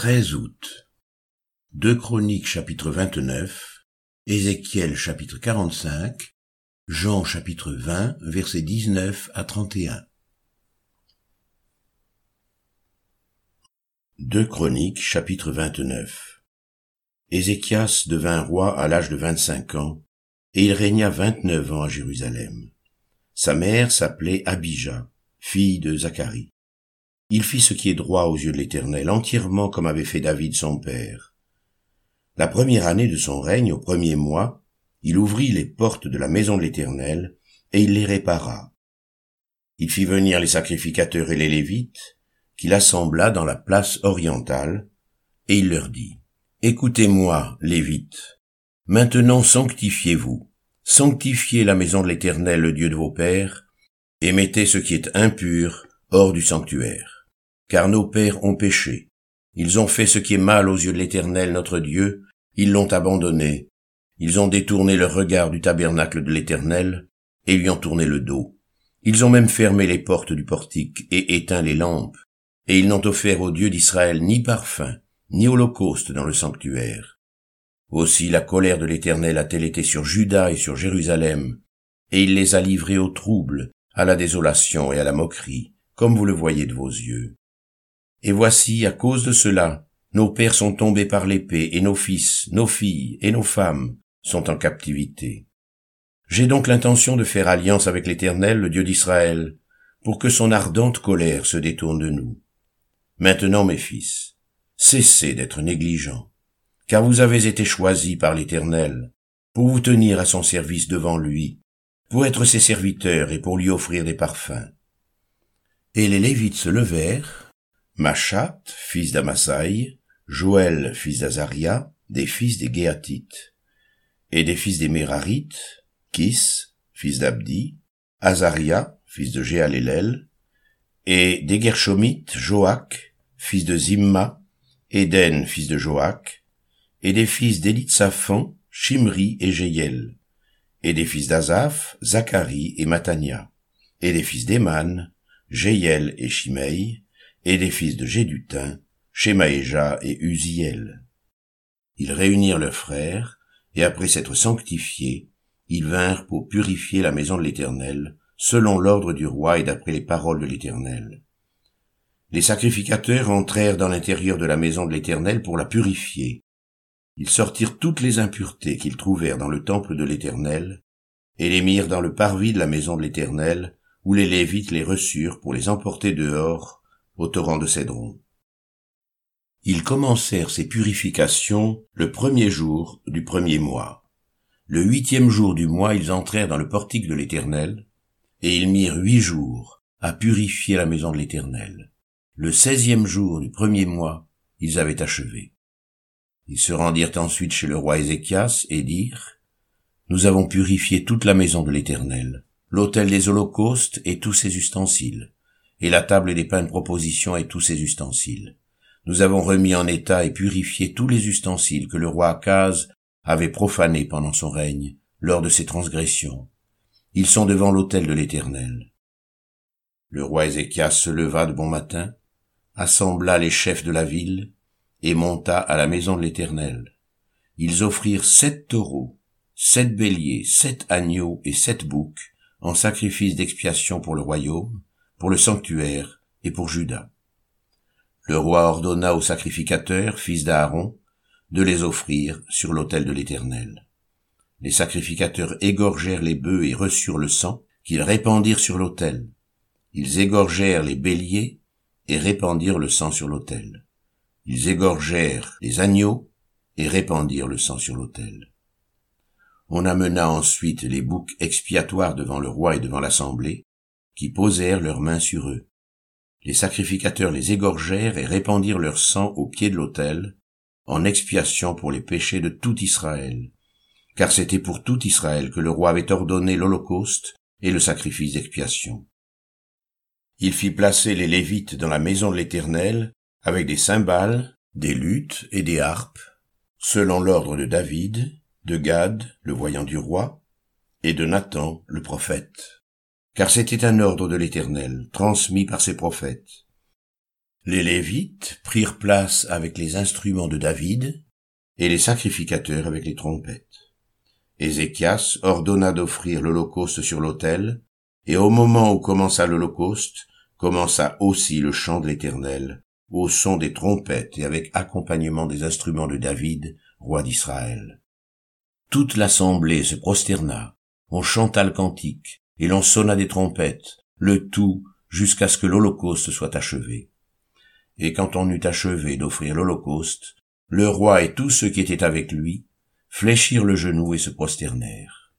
13 août. 2 Chroniques chapitre 29, Ézéchiel chapitre 45, Jean chapitre 20 versets 19 à 31. 2 Chroniques chapitre 29. Ézéchias devint roi à l'âge de vingt-cinq ans, et il régna vingt-neuf ans à Jérusalem. Sa mère s'appelait Abijah, fille de Zacharie. Il fit ce qui est droit aux yeux de l'Éternel, entièrement comme avait fait David son père. La première année de son règne, au premier mois, il ouvrit les portes de la maison de l'Éternel, et il les répara. Il fit venir les sacrificateurs et les Lévites, qu'il assembla dans la place orientale, et il leur dit, Écoutez-moi, Lévites, maintenant sanctifiez-vous, sanctifiez la maison de l'Éternel, le Dieu de vos pères, et mettez ce qui est impur hors du sanctuaire car nos pères ont péché. Ils ont fait ce qui est mal aux yeux de l'Éternel notre Dieu, ils l'ont abandonné. Ils ont détourné leur regard du tabernacle de l'Éternel, et lui ont tourné le dos. Ils ont même fermé les portes du portique et éteint les lampes, et ils n'ont offert au Dieu d'Israël ni parfum, ni holocauste dans le sanctuaire. Aussi la colère de l'Éternel a-t-elle été sur Juda et sur Jérusalem, et il les a livrés au trouble, à la désolation et à la moquerie, comme vous le voyez de vos yeux. Et voici, à cause de cela, nos pères sont tombés par l'épée, et nos fils, nos filles et nos femmes sont en captivité. J'ai donc l'intention de faire alliance avec l'Éternel, le Dieu d'Israël, pour que son ardente colère se détourne de nous. Maintenant, mes fils, cessez d'être négligents, car vous avez été choisis par l'Éternel, pour vous tenir à son service devant lui, pour être ses serviteurs et pour lui offrir des parfums. Et les Lévites se levèrent, Machat, fils d'Amasai, Joël, fils d'Azaria, des fils des Géatites, et des fils des Mérarites, Kis, fils d'Abdi, Azaria, fils de Jéalélel, et des Gershomites, Joach, fils de Zimma, Éden, fils de Joach, et des fils d'Élitsaphan, Shimri et Jéiel, et des fils d'Azaph, Zacharie et Matania, et des fils d'Eman, Jéiel et Shimei, et des fils de Gédutin, Shemaéja et Uziel. Ils réunirent leurs frères, et après s'être sanctifiés, ils vinrent pour purifier la maison de l'Éternel, selon l'ordre du roi et d'après les paroles de l'Éternel. Les sacrificateurs entrèrent dans l'intérieur de la maison de l'Éternel pour la purifier. Ils sortirent toutes les impuretés qu'ils trouvèrent dans le temple de l'Éternel, et les mirent dans le parvis de la maison de l'Éternel, où les Lévites les reçurent pour les emporter dehors au torrent de Cédron. Ils commencèrent ces purifications le premier jour du premier mois. Le huitième jour du mois, ils entrèrent dans le portique de l'Éternel, et ils mirent huit jours à purifier la maison de l'Éternel. Le seizième jour du premier mois, ils avaient achevé. Ils se rendirent ensuite chez le roi Ézéchias et dirent, Nous avons purifié toute la maison de l'Éternel, l'autel des holocaustes et tous ses ustensiles et la table des pains de proposition et tous ses ustensiles. Nous avons remis en état et purifié tous les ustensiles que le roi Akaz avait profanés pendant son règne, lors de ses transgressions. Ils sont devant l'autel de l'Éternel. Le roi Ézéchias se leva de bon matin, assembla les chefs de la ville, et monta à la maison de l'Éternel. Ils offrirent sept taureaux, sept béliers, sept agneaux et sept boucs en sacrifice d'expiation pour le royaume, pour le sanctuaire et pour Judas. Le roi ordonna aux sacrificateurs, fils d'Aaron, de les offrir sur l'autel de l'Éternel. Les sacrificateurs égorgèrent les bœufs et reçurent le sang qu'ils répandirent sur l'autel. Ils égorgèrent les béliers et répandirent le sang sur l'autel. Ils égorgèrent les agneaux et répandirent le sang sur l'autel. On amena ensuite les boucs expiatoires devant le roi et devant l'assemblée, qui posèrent leurs mains sur eux. Les sacrificateurs les égorgèrent et répandirent leur sang au pied de l'autel, en expiation pour les péchés de tout Israël, car c'était pour tout Israël que le roi avait ordonné l'Holocauste et le sacrifice d'expiation. Il fit placer les Lévites dans la maison de l'Éternel, avec des cymbales, des luttes et des harpes, selon l'ordre de David, de Gad, le voyant du roi, et de Nathan, le prophète car c'était un ordre de l'Éternel, transmis par ses prophètes. Les Lévites prirent place avec les instruments de David, et les sacrificateurs avec les trompettes. Ézéchias ordonna d'offrir l'holocauste sur l'autel, et au moment où commença l'holocauste, commença aussi le chant de l'Éternel, au son des trompettes et avec accompagnement des instruments de David, roi d'Israël. Toute l'assemblée se prosterna, on chanta le cantique, et l'on sonna des trompettes, le tout jusqu'à ce que l'holocauste soit achevé. Et quand on eut achevé d'offrir l'holocauste, le roi et tous ceux qui étaient avec lui fléchirent le genou et se prosternèrent.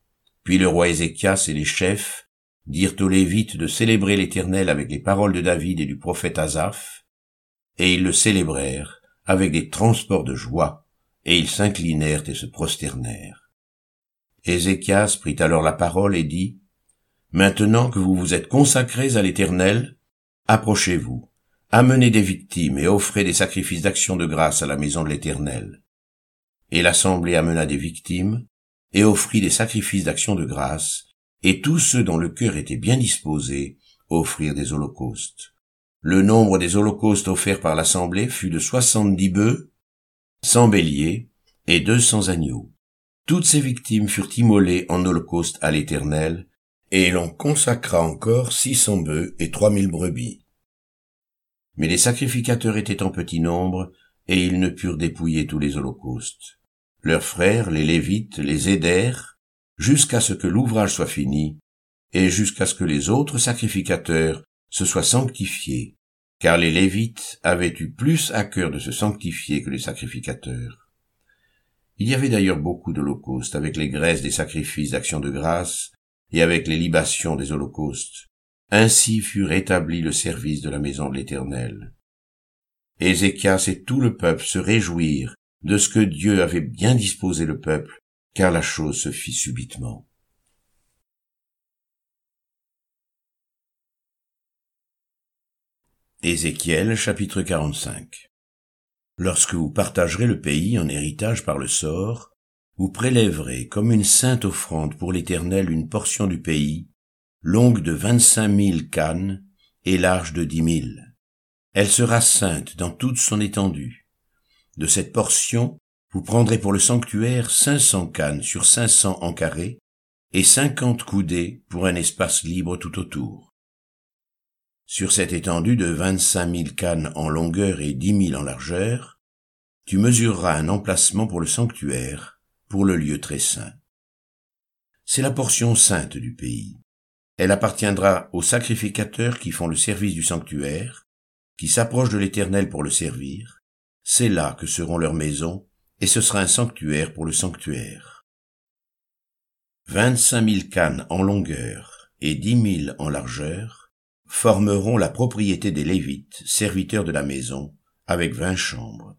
Puis le roi Ézéchias et les chefs dirent aux Lévites de célébrer l'Éternel avec les paroles de David et du prophète Asaph, et ils le célébrèrent avec des transports de joie, et ils s'inclinèrent et se prosternèrent. Ézéchias prit alors la parole et dit, Maintenant que vous vous êtes consacrés à l'Éternel, approchez-vous, amenez des victimes et offrez des sacrifices d'action de grâce à la maison de l'Éternel. Et l'assemblée amena des victimes, et offrit des sacrifices d'action de grâce, et tous ceux dont le cœur était bien disposé offrirent des holocaustes. Le nombre des holocaustes offerts par l'assemblée fut de soixante-dix bœufs, cent béliers et deux cents agneaux. Toutes ces victimes furent immolées en holocauste à l'Éternel, et l'on consacra encore six cents bœufs et trois mille brebis. Mais les sacrificateurs étaient en petit nombre, et ils ne purent dépouiller tous les holocaustes. Leurs frères, les Lévites, les aidèrent, jusqu'à ce que l'ouvrage soit fini, et jusqu'à ce que les autres sacrificateurs se soient sanctifiés, car les Lévites avaient eu plus à cœur de se sanctifier que les sacrificateurs. Il y avait d'ailleurs beaucoup d'holocaustes avec les graisses des sacrifices d'action de grâce et avec les libations des holocaustes. Ainsi fut rétabli le service de la maison de l'Éternel. Ézéchias et tout le peuple se réjouirent de ce que Dieu avait bien disposé le peuple, car la chose se fit subitement. Ézéchiel chapitre 45 Lorsque vous partagerez le pays en héritage par le sort, vous prélèverez comme une sainte offrande pour l'Éternel une portion du pays, longue de vingt-cinq mille cannes et large de dix mille. Elle sera sainte dans toute son étendue. De cette portion, vous prendrez pour le sanctuaire cinq cents cannes sur cinq cents en carré, et cinquante coudées pour un espace libre tout autour. Sur cette étendue de vingt-cinq mille cannes en longueur et dix mille en largeur, tu mesureras un emplacement pour le sanctuaire, pour le lieu très saint. C'est la portion sainte du pays. Elle appartiendra aux sacrificateurs qui font le service du sanctuaire, qui s'approchent de l'Éternel pour le servir. C'est là que seront leurs maisons, et ce sera un sanctuaire pour le sanctuaire. Vingt-cinq mille cannes en longueur et dix mille en largeur, formeront la propriété des Lévites, serviteurs de la maison, avec vingt chambres.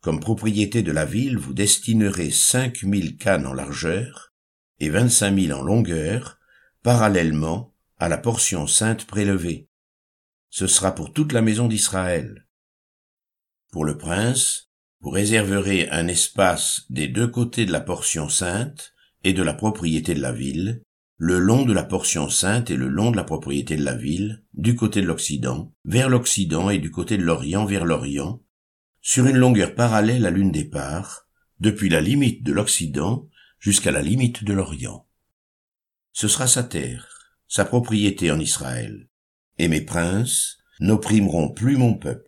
Comme propriété de la ville, vous destinerez cinq mille cannes en largeur et vingt-cinq mille en longueur, parallèlement à la portion sainte prélevée. Ce sera pour toute la maison d'Israël. Pour le prince, vous réserverez un espace des deux côtés de la portion sainte et de la propriété de la ville, le long de la portion sainte et le long de la propriété de la ville, du côté de l'Occident, vers l'Occident et du côté de l'Orient vers l'Orient, sur une longueur parallèle à l'une des parts, depuis la limite de l'Occident jusqu'à la limite de l'Orient. Ce sera sa terre, sa propriété en Israël, et mes princes n'opprimeront plus mon peuple,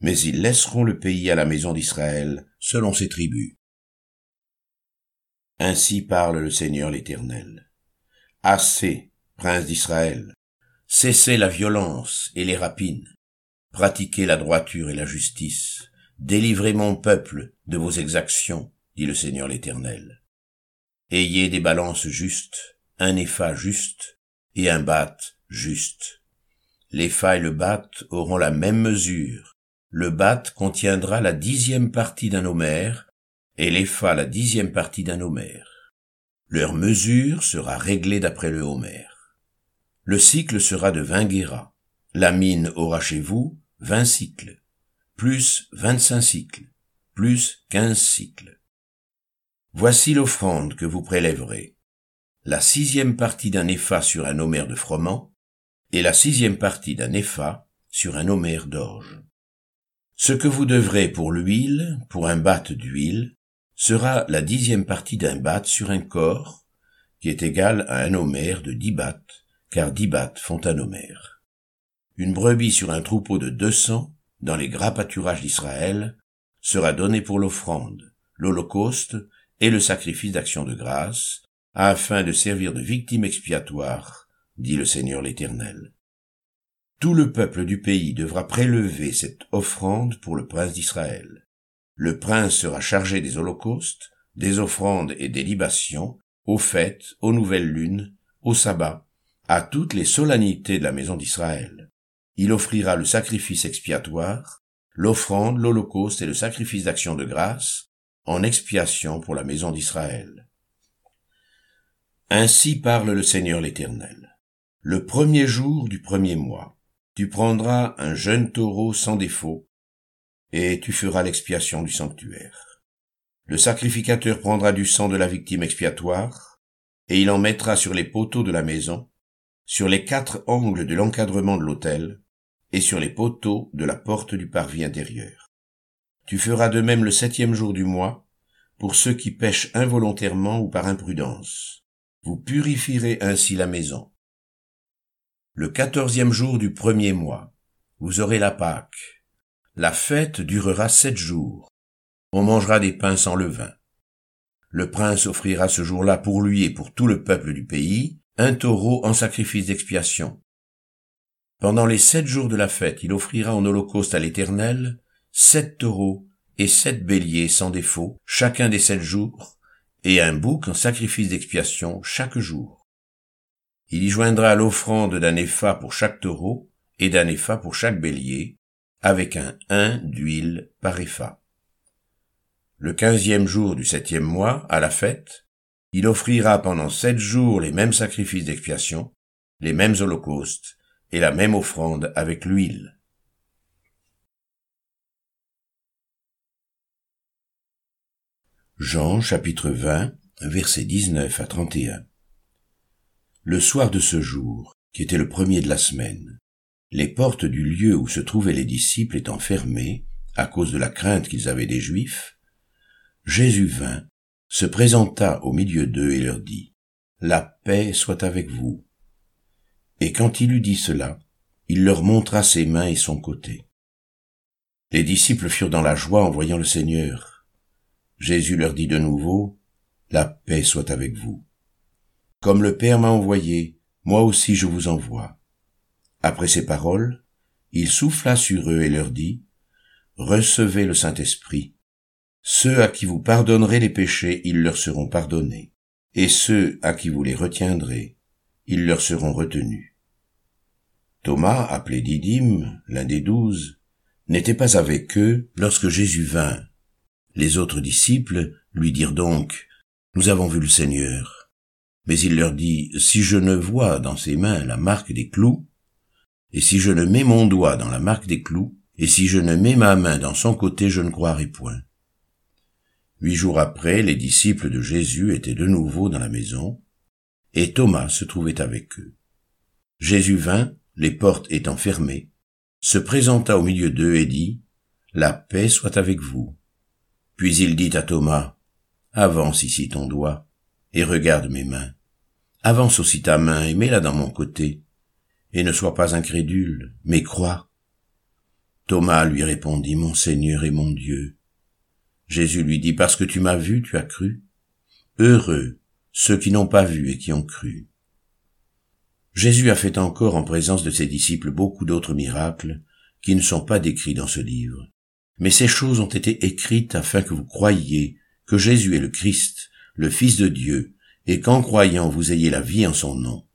mais ils laisseront le pays à la maison d'Israël selon ses tribus. Ainsi parle le Seigneur l'Éternel. Assez, prince d'Israël. Cessez la violence et les rapines. Pratiquez la droiture et la justice. Délivrez mon peuple de vos exactions, dit le Seigneur l'Éternel. Ayez des balances justes, un épha juste et un bat juste. L'épha et le bat auront la même mesure. Le bat contiendra la dixième partie d'un homère et l'épha la dixième partie d'un homère. Leur mesure sera réglée d'après le homère. Le cycle sera de vingt guéras. La mine aura chez vous vingt cycles, plus vingt-cinq cycles, plus quinze cycles. Voici l'offrande que vous prélèverez. La sixième partie d'un épha sur un homère de froment, et la sixième partie d'un épha sur un homère d'orge. Ce que vous devrez pour l'huile, pour un batte d'huile, sera la dixième partie d'un batte sur un corps, qui est égal à un homère de dix battes, car dix battes font un homère. Une brebis sur un troupeau de deux cents, dans les gras pâturages d'Israël, sera donnée pour l'offrande, l'holocauste et le sacrifice d'action de grâce, afin de servir de victime expiatoire, dit le Seigneur l'Éternel. Tout le peuple du pays devra prélever cette offrande pour le prince d'Israël. Le prince sera chargé des holocaustes, des offrandes et des libations, aux fêtes, aux nouvelles lunes, au sabbat, à toutes les solennités de la maison d'Israël. Il offrira le sacrifice expiatoire, l'offrande, l'holocauste et le sacrifice d'action de grâce, en expiation pour la maison d'Israël. Ainsi parle le Seigneur l'Éternel. Le premier jour du premier mois, tu prendras un jeune taureau sans défaut, et tu feras l'expiation du sanctuaire. Le sacrificateur prendra du sang de la victime expiatoire, et il en mettra sur les poteaux de la maison, sur les quatre angles de l'encadrement de l'autel, et sur les poteaux de la porte du parvis intérieur. Tu feras de même le septième jour du mois, pour ceux qui pêchent involontairement ou par imprudence. Vous purifierez ainsi la maison. Le quatorzième jour du premier mois, vous aurez la Pâque. La fête durera sept jours. On mangera des pains sans levain. Le prince offrira ce jour-là pour lui et pour tout le peuple du pays un taureau en sacrifice d'expiation. Pendant les sept jours de la fête, il offrira en holocauste à l'Éternel sept taureaux et sept béliers sans défaut, chacun des sept jours, et un bouc en sacrifice d'expiation chaque jour. Il y joindra l'offrande d'un épha pour chaque taureau et d'un épha pour chaque bélier, avec un un d'huile par épha. Le quinzième jour du septième mois, à la fête, il offrira pendant sept jours les mêmes sacrifices d'expiation, les mêmes holocaustes et la même offrande avec l'huile. Jean chapitre 20 versets 19 à 31 le soir de ce jour, qui était le premier de la semaine, les portes du lieu où se trouvaient les disciples étant fermées, à cause de la crainte qu'ils avaient des Juifs, Jésus vint, se présenta au milieu d'eux et leur dit, La paix soit avec vous. Et quand il eut dit cela, il leur montra ses mains et son côté. Les disciples furent dans la joie en voyant le Seigneur. Jésus leur dit de nouveau, La paix soit avec vous. Comme le Père m'a envoyé, moi aussi je vous envoie. Après ces paroles, il souffla sur eux et leur dit, Recevez le Saint-Esprit. Ceux à qui vous pardonnerez les péchés, ils leur seront pardonnés, et ceux à qui vous les retiendrez, ils leur seront retenus. Thomas, appelé Didyme, l'un des douze, n'était pas avec eux lorsque Jésus vint. Les autres disciples lui dirent donc, Nous avons vu le Seigneur. Mais il leur dit, si je ne vois dans ses mains la marque des clous, et si je ne mets mon doigt dans la marque des clous, et si je ne mets ma main dans son côté, je ne croirai point. Huit jours après, les disciples de Jésus étaient de nouveau dans la maison, et Thomas se trouvait avec eux. Jésus vint, les portes étant fermées, se présenta au milieu d'eux et dit, La paix soit avec vous. Puis il dit à Thomas, Avance ici ton doigt, et regarde mes mains. Avance aussi ta main et mets-la dans mon côté, et ne sois pas incrédule, mais crois. Thomas lui répondit, Mon Seigneur et mon Dieu. Jésus lui dit, Parce que tu m'as vu, tu as cru. Heureux ceux qui n'ont pas vu et qui ont cru. Jésus a fait encore en présence de ses disciples beaucoup d'autres miracles qui ne sont pas décrits dans ce livre. Mais ces choses ont été écrites afin que vous croyiez que Jésus est le Christ, le Fils de Dieu, et qu'en croyant vous ayez la vie en son nom.